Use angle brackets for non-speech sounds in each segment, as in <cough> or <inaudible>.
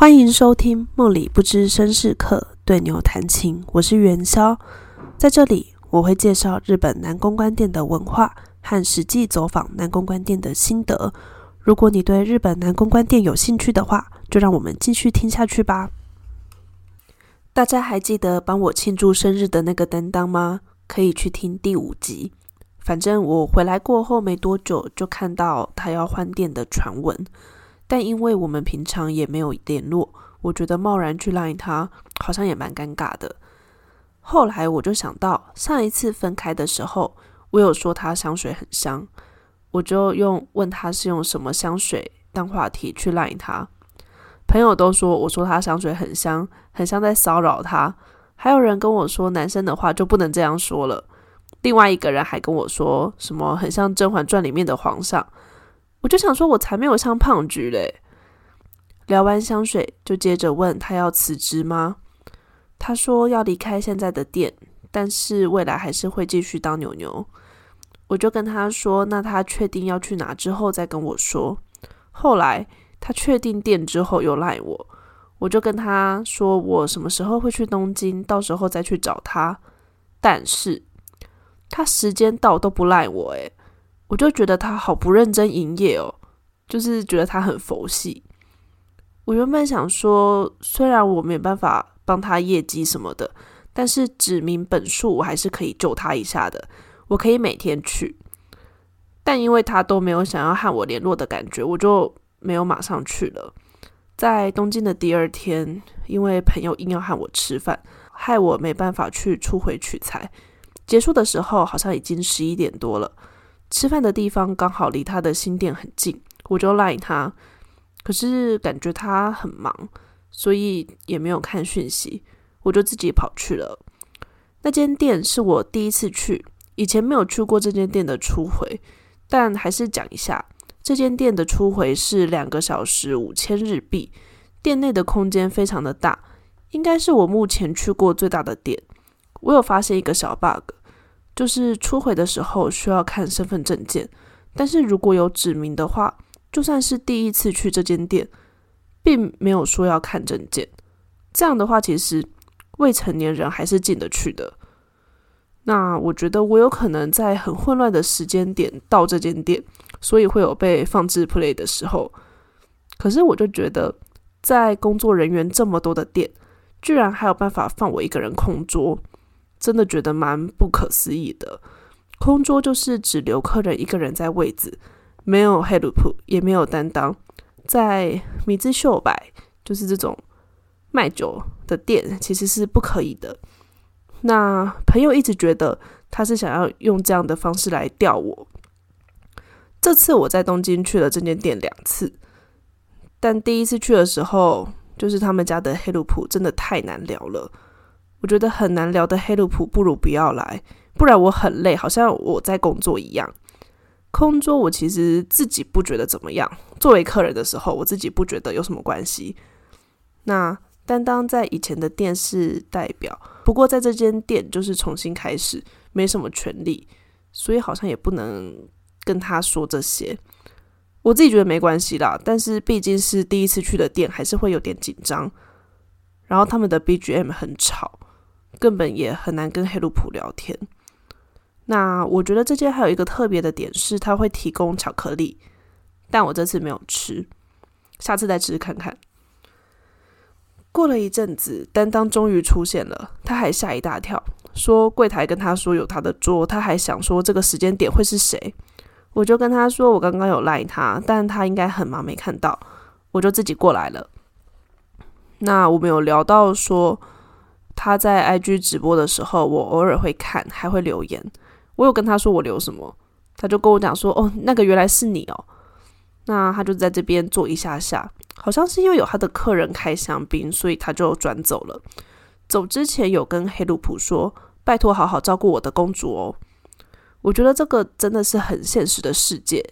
欢迎收听《梦里不知身是客》，对牛弹琴。我是元宵，在这里我会介绍日本南公关店的文化和实际走访南公关店的心得。如果你对日本南公关店有兴趣的话，就让我们继续听下去吧。大家还记得帮我庆祝生日的那个担当吗？可以去听第五集。反正我回来过后没多久，就看到他要换店的传闻。但因为我们平常也没有联络，我觉得贸然去赖他，好像也蛮尴尬的。后来我就想到，上一次分开的时候，我有说他香水很香，我就用问他是用什么香水当话题去赖他。朋友都说我说他香水很香，很像在骚扰他。还有人跟我说，男生的话就不能这样说了。另外一个人还跟我说什么很像《甄嬛传》里面的皇上。我就想说，我才没有像胖菊嘞。聊完香水，就接着问他要辞职吗？他说要离开现在的店，但是未来还是会继续当牛牛。我就跟他说，那他确定要去哪之后再跟我说。后来他确定店之后又赖我，我就跟他说我什么时候会去东京，到时候再去找他。但是他时间到都不赖我，诶。我就觉得他好不认真营业哦，就是觉得他很佛系。我原本想说，虽然我没办法帮他业绩什么的，但是指名本数我还是可以救他一下的。我可以每天去，但因为他都没有想要和我联络的感觉，我就没有马上去了。在东京的第二天，因为朋友硬要和我吃饭，害我没办法去出回取材。结束的时候好像已经十一点多了。吃饭的地方刚好离他的新店很近，我就赖他，可是感觉他很忙，所以也没有看讯息，我就自己跑去了。那间店是我第一次去，以前没有去过这间店的初回，但还是讲一下，这间店的初回是两个小时五千日币，店内的空间非常的大，应该是我目前去过最大的店。我有发现一个小 bug。就是出回的时候需要看身份证件，但是如果有指明的话，就算是第一次去这间店，并没有说要看证件。这样的话，其实未成年人还是进得去的。那我觉得我有可能在很混乱的时间点到这间店，所以会有被放置 play 的时候。可是我就觉得，在工作人员这么多的店，居然还有办法放我一个人空桌。真的觉得蛮不可思议的。空桌就是只留客人一个人在位子，没有黑鲁普，也没有担当。在米兹秀百，就是这种卖酒的店，其实是不可以的。那朋友一直觉得他是想要用这样的方式来钓我。这次我在东京去了这间店两次，但第一次去的时候，就是他们家的黑鲁普真的太难聊了。我觉得很难聊的黑鲁普，不如不要来，不然我很累，好像我在工作一样。空桌我其实自己不觉得怎么样，作为客人的时候，我自己不觉得有什么关系。那担当在以前的店是代表，不过在这间店就是重新开始，没什么权利，所以好像也不能跟他说这些。我自己觉得没关系啦，但是毕竟是第一次去的店，还是会有点紧张。然后他们的 BGM 很吵。根本也很难跟黑鲁普聊天。那我觉得这间还有一个特别的点是，它会提供巧克力，但我这次没有吃，下次再吃看看。过了一阵子，担当终于出现了，他还吓一大跳，说柜台跟他说有他的桌，他还想说这个时间点会是谁。我就跟他说我刚刚有赖他，但他应该很忙没看到，我就自己过来了。那我们有聊到说。他在 IG 直播的时候，我偶尔会看，还会留言。我有跟他说我留什么，他就跟我讲说：“哦，那个原来是你哦。”那他就在这边坐一下下，好像是因为有他的客人开香槟，所以他就转走了。走之前有跟黑鲁普说：“拜托，好好照顾我的公主哦。”我觉得这个真的是很现实的世界，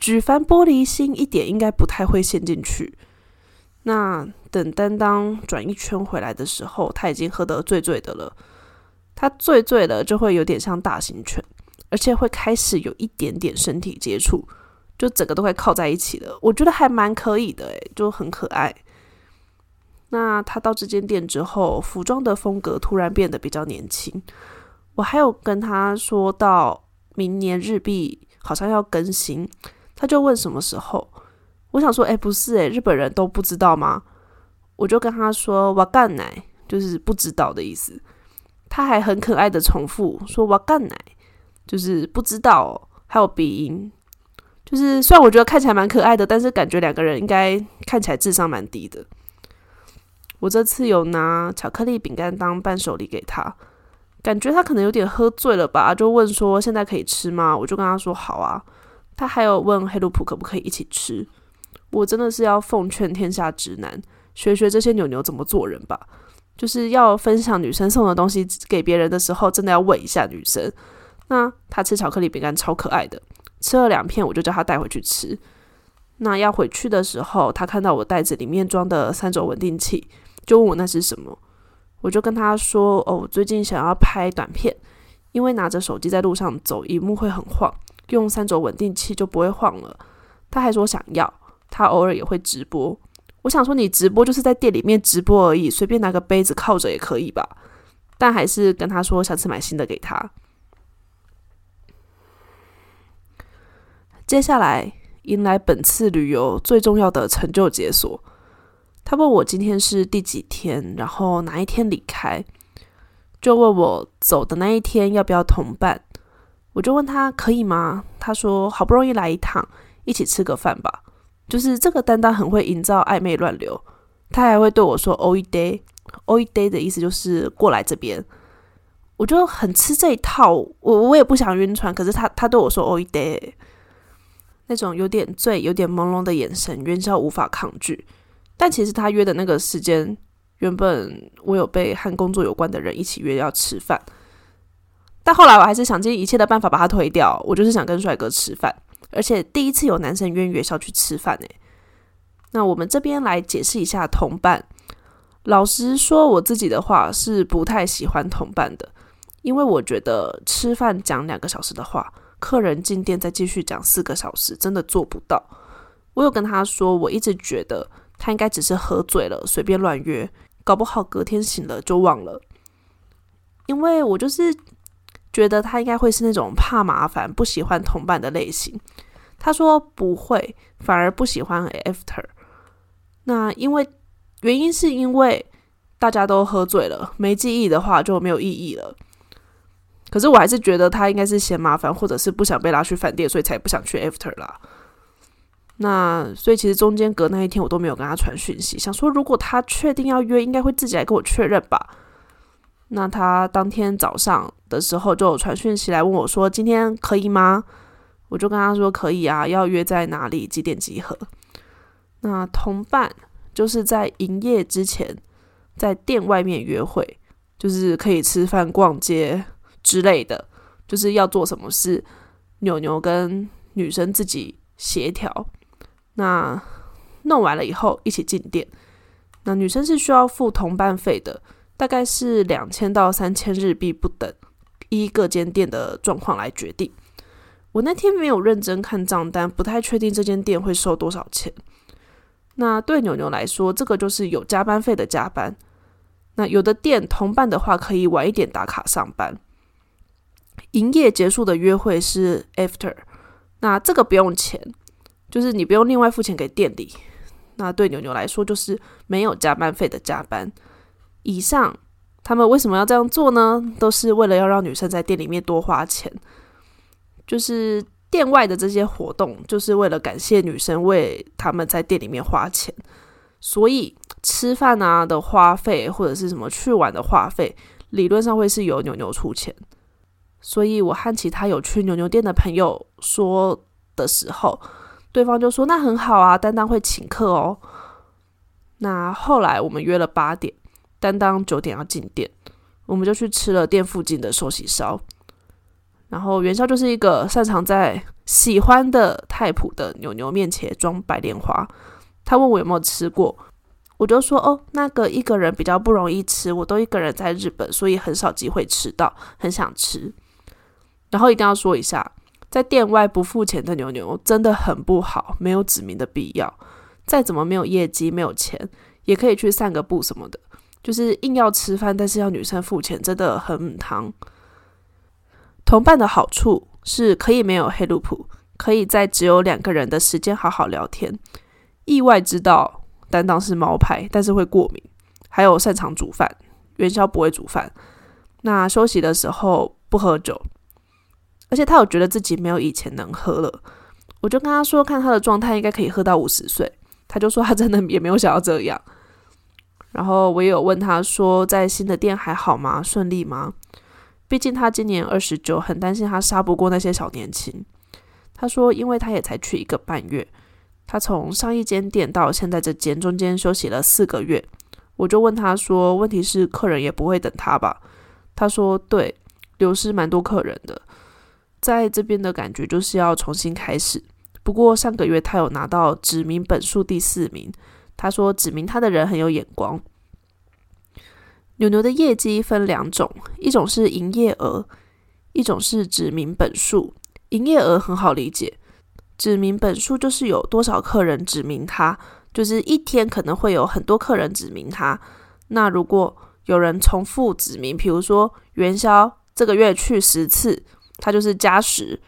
举凡玻璃心一点，应该不太会陷进去。那等担当转一圈回来的时候，他已经喝得醉醉的了。他醉醉了，就会有点像大型犬，而且会开始有一点点身体接触，就整个都快靠在一起了。我觉得还蛮可以的，诶，就很可爱。那他到这间店之后，服装的风格突然变得比较年轻。我还有跟他说到明年日币好像要更新，他就问什么时候。我想说，哎，不是哎，日本人都不知道吗？我就跟他说“瓦干奶”，就是不知道的意思。他还很可爱的重复说“瓦干奶”，就是不知道。还有鼻音，就是虽然我觉得看起来蛮可爱的，但是感觉两个人应该看起来智商蛮低的。我这次有拿巧克力饼干当伴手礼给他，感觉他可能有点喝醉了吧，就问说现在可以吃吗？我就跟他说好啊。他还有问黑鲁普可不可以一起吃。我真的是要奉劝天下直男，学学这些牛牛怎么做人吧。就是要分享女生送的东西给别人的时候，真的要问一下女生。那他吃巧克力饼干超可爱的，吃了两片我就叫他带回去吃。那要回去的时候，他看到我袋子里面装的三轴稳定器，就问我那是什么。我就跟他说：“哦，我最近想要拍短片，因为拿着手机在路上走，荧幕会很晃，用三轴稳定器就不会晃了。”他还说想要。他偶尔也会直播，我想说你直播就是在店里面直播而已，随便拿个杯子靠着也可以吧。但还是跟他说下次买新的给他。接下来迎来本次旅游最重要的成就解锁。他问我今天是第几天，然后哪一天离开，就问我走的那一天要不要同伴。我就问他可以吗？他说好不容易来一趟，一起吃个饭吧。就是这个担当很会营造暧昧乱流，他还会对我说 “oi day”，“oi day” 的意思就是过来这边。我就很吃这一套，我我也不想晕船，可是他他对我说 “oi day”，那种有点醉、有点朦胧的眼神，元宵无法抗拒。但其实他约的那个时间，原本我有被和工作有关的人一起约要吃饭，但后来我还是想尽一切的办法把他推掉。我就是想跟帅哥吃饭。而且第一次有男生约学校去吃饭诶，那我们这边来解释一下同伴。老实说，我自己的话是不太喜欢同伴的，因为我觉得吃饭讲两个小时的话，客人进店再继续讲四个小时，真的做不到。我有跟他说，我一直觉得他应该只是喝醉了，随便乱约，搞不好隔天醒了就忘了。因为我就是。觉得他应该会是那种怕麻烦、不喜欢同伴的类型。他说不会，反而不喜欢 after。那因为原因是因为大家都喝醉了，没记忆的话就没有意义了。可是我还是觉得他应该是嫌麻烦，或者是不想被拉去饭店，所以才不想去 after 啦。那所以其实中间隔那一天我都没有跟他传讯息，想说如果他确定要约，应该会自己来跟我确认吧。那他当天早上的时候就传讯息来问我，说今天可以吗？我就跟他说可以啊，要约在哪里，几点集合？那同伴就是在营业之前，在店外面约会，就是可以吃饭、逛街之类的，就是要做什么事，牛牛跟女生自己协调。那弄完了以后一起进店，那女生是需要付同伴费的。大概是两千到三千日币不等，依各间店的状况来决定。我那天没有认真看账单，不太确定这间店会收多少钱。那对牛牛来说，这个就是有加班费的加班。那有的店同伴的话，可以晚一点打卡上班。营业结束的约会是 after，那这个不用钱，就是你不用另外付钱给店里。那对牛牛来说，就是没有加班费的加班。以上，他们为什么要这样做呢？都是为了要让女生在店里面多花钱。就是店外的这些活动，就是为了感谢女生为他们在店里面花钱。所以吃饭啊的花费，或者是什么去玩的花费，理论上会是由牛牛出钱。所以我和其他有去牛牛店的朋友说的时候，对方就说：“那很好啊，丹丹会请客哦。”那后来我们约了八点。担当九点要进店，我们就去吃了店附近的寿喜烧。然后元宵就是一个擅长在喜欢的太普的牛牛面前装白莲花。他问我有没有吃过，我就说哦，那个一个人比较不容易吃，我都一个人在日本，所以很少机会吃到，很想吃。然后一定要说一下，在店外不付钱的牛牛真的很不好，没有指名的必要。再怎么没有业绩，没有钱。也可以去散个步什么的。就是硬要吃饭，但是要女生付钱，真的很汤。同伴的好处是可以没有黑路普，可以在只有两个人的时间好好聊天。意外知道担当是猫派，但是会过敏，还有擅长煮饭，元宵不会煮饭。那休息的时候不喝酒，而且他有觉得自己没有以前能喝了。我就跟他说，看他的状态应该可以喝到五十岁。他就说他真的也没有想要这样。然后我也有问他说，在新的店还好吗？顺利吗？毕竟他今年二十九，很担心他杀不过那些小年轻。他说，因为他也才去一个半月。他从上一间店到现在这间，中间休息了四个月。我就问他说：“问题是客人也不会等他吧？”他说：“对，流失蛮多客人的，在这边的感觉就是要重新开始。不过上个月他有拿到指名本数第四名。他说指明他的人很有眼光。牛牛的业绩分两种，一种是营业额，一种是指明本数。营业额很好理解。”指明本数就是有多少客人指明他，就是一天可能会有很多客人指明他。那如果有人重复指明，比如说元宵这个月去十次，他就是加十，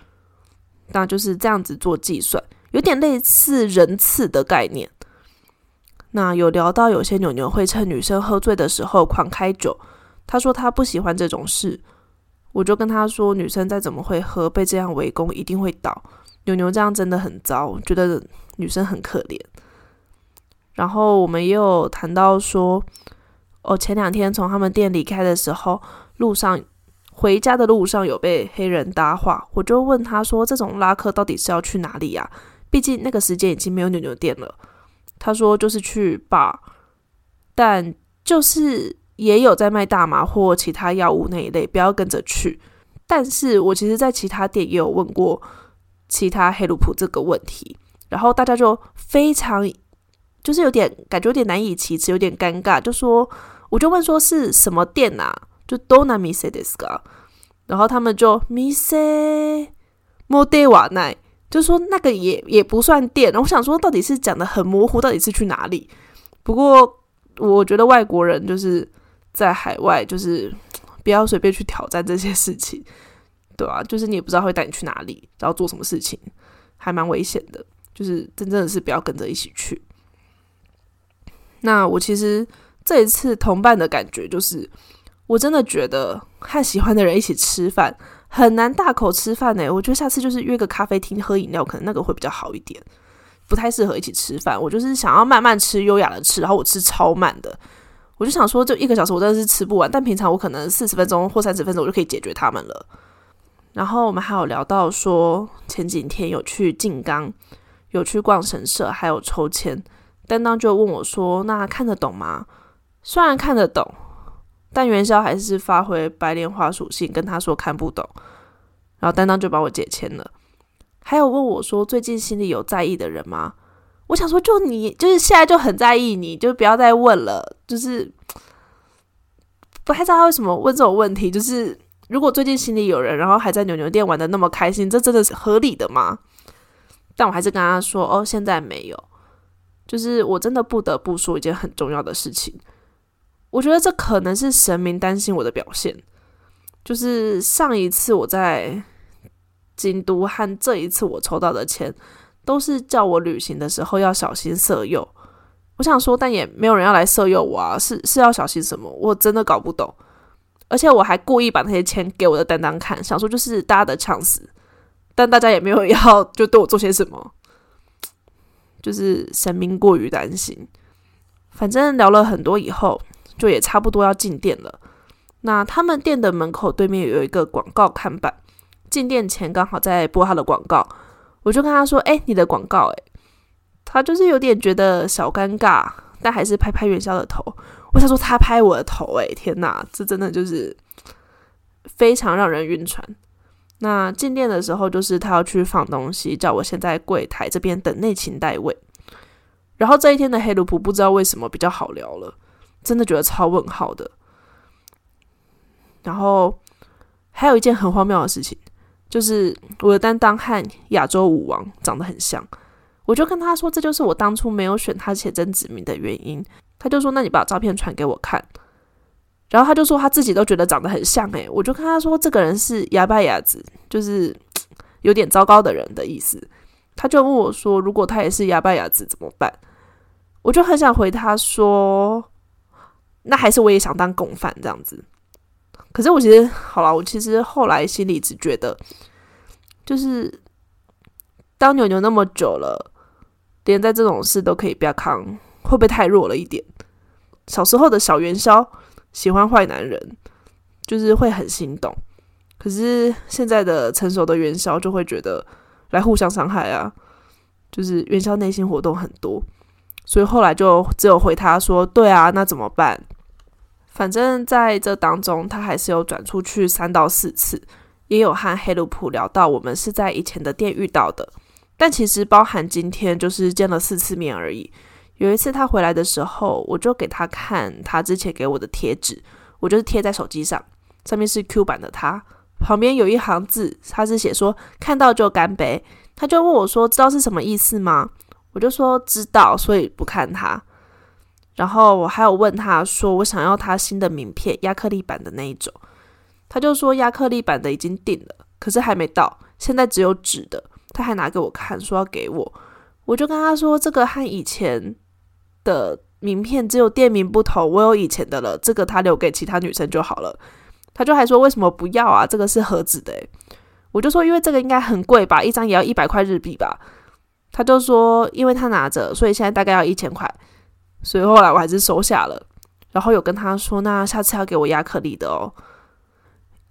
那就是这样子做计算，有点类似人次的概念。那有聊到有些牛牛会趁女生喝醉的时候狂开酒，他说他不喜欢这种事，我就跟他说，女生再怎么会喝，被这样围攻一定会倒。牛牛这样真的很糟，觉得女生很可怜。然后我们也有谈到说，哦，前两天从他们店离开的时候，路上回家的路上有被黑人搭话，我就问他说，这种拉客到底是要去哪里呀？毕竟那个时间已经没有牛牛店了。他说就是去吧，但就是也有在卖大麻或其他药物那一类，不要跟着去。但是我其实，在其他店也有问过。其他黑鲁普这个问题，然后大家就非常就是有点感觉有点难以启齿，有点尴尬，就说我就问说是什么店啊？就 Dona Mise d e s k a 然后他们就 Mise Modewa 奈，就说那个也也不算店。我想说到底是讲的很模糊，到底是去哪里？不过我觉得外国人就是在海外，就是不要随便去挑战这些事情。<laughs> 对啊，就是你也不知道会带你去哪里，然后做什么事情，还蛮危险的。就是真正的是不要跟着一起去。那我其实这一次同伴的感觉就是，我真的觉得和喜欢的人一起吃饭很难大口吃饭呢。我觉得下次就是约个咖啡厅喝饮料，可能那个会比较好一点。不太适合一起吃饭。我就是想要慢慢吃，优雅的吃，然后我吃超慢的。我就想说，就一个小时我真的是吃不完，但平常我可能四十分钟或三十分钟我就可以解决他们了。然后我们还有聊到说，前几天有去静冈，有去逛神社，还有抽签。担当就问我说：“那看得懂吗？”虽然看得懂，但元宵还是发挥白莲花属性，跟他说看不懂。然后担当就帮我解签了。还有问我说：“最近心里有在意的人吗？”我想说，就你，就是现在就很在意，你就不要再问了。就是不太知道他为什么问这种问题，就是。如果最近心里有人，然后还在牛牛店玩的那么开心，这真的是合理的吗？但我还是跟他说：“哦，现在没有。”就是我真的不得不说一件很重要的事情。我觉得这可能是神明担心我的表现。就是上一次我在京都和这一次我抽到的钱，都是叫我旅行的时候要小心色诱。我想说，但也没有人要来色诱我啊，是是要小心什么？我真的搞不懂。而且我还故意把那些钱给我的担当看，想说就是大家的 chance，但大家也没有 <laughs> 要就对我做些什么，就是神明过于担心。反正聊了很多以后，就也差不多要进店了。那他们店的门口对面有一个广告看板，进店前刚好在播他的广告，我就跟他说：“哎，你的广告。”哎，他就是有点觉得小尴尬，但还是拍拍元宵的头。我想说，他拍我的头，诶，天哪，这真的就是非常让人晕船。那进店的时候，就是他要去放东西，叫我先在柜台这边等内勤待位。然后这一天的黑鲁普不知道为什么比较好聊了，真的觉得超问号的。然后还有一件很荒谬的事情，就是我的担当和亚洲舞王长得很像，我就跟他说，这就是我当初没有选他写真指名的原因。他就说：“那你把照片传给我看。”然后他就说他自己都觉得长得很像诶，我就跟他说：“这个人是哑巴哑子，就是有点糟糕的人的意思。”他就问我说：“如果他也是哑巴哑子怎么办？”我就很想回他说：“那还是我也想当共犯这样子。”可是我其实好了，我其实后来心里只觉得，就是当牛牛那么久了，连在这种事都可以不要扛，会不会太弱了一点？小时候的小元宵喜欢坏男人，就是会很心动。可是现在的成熟的元宵就会觉得来互相伤害啊，就是元宵内心活动很多，所以后来就只有回他说：“对啊，那怎么办？”反正在这当中，他还是有转出去三到四次，也有和黑鲁普聊到我们是在以前的店遇到的，但其实包含今天就是见了四次面而已。有一次他回来的时候，我就给他看他之前给我的贴纸，我就是贴在手机上，上面是 Q 版的他，旁边有一行字，他是写说看到就干杯。他就问我说：“知道是什么意思吗？”我就说：“知道，所以不看他。”然后我还有问他说：“我想要他新的名片，亚克力版的那一种。”他就说：“亚克力版的已经订了，可是还没到，现在只有纸的。”他还拿给我看，说要给我。我就跟他说：“这个和以前的名片只有店名不同，我有以前的了，这个他留给其他女生就好了。”他就还说：“为什么不要啊？这个是盒子的。”我就说：“因为这个应该很贵吧，一张也要一百块日币吧。”他就说：“因为他拿着，所以现在大概要一千块。”所以后来我还是收下了，然后有跟他说，那下次要给我亚克力的哦，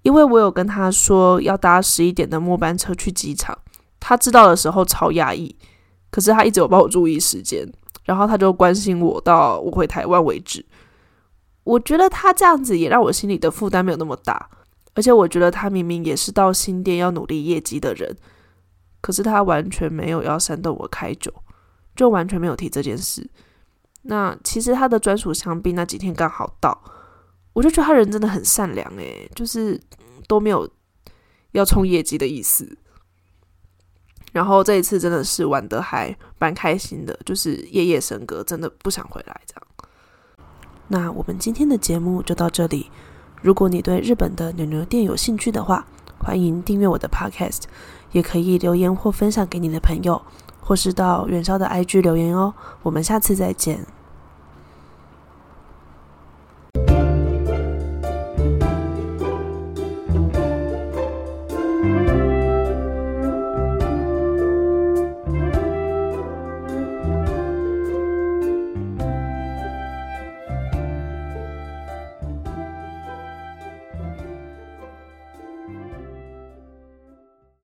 因为我有跟他说要搭十一点的末班车去机场，他知道的时候超压抑，可是他一直有帮我注意时间，然后他就关心我到我回台湾为止。我觉得他这样子也让我心里的负担没有那么大，而且我觉得他明明也是到新店要努力业绩的人，可是他完全没有要煽动我开酒，就完全没有提这件事。那其实他的专属香槟那几天刚好到，我就觉得他人真的很善良诶，就是都没有要冲业绩的意思。然后这一次真的是玩的还蛮开心的，就是夜夜笙歌，真的不想回来这样。那我们今天的节目就到这里。如果你对日本的牛牛店有兴趣的话，欢迎订阅我的 Podcast，也可以留言或分享给你的朋友，或是到元宵的 IG 留言哦。我们下次再见。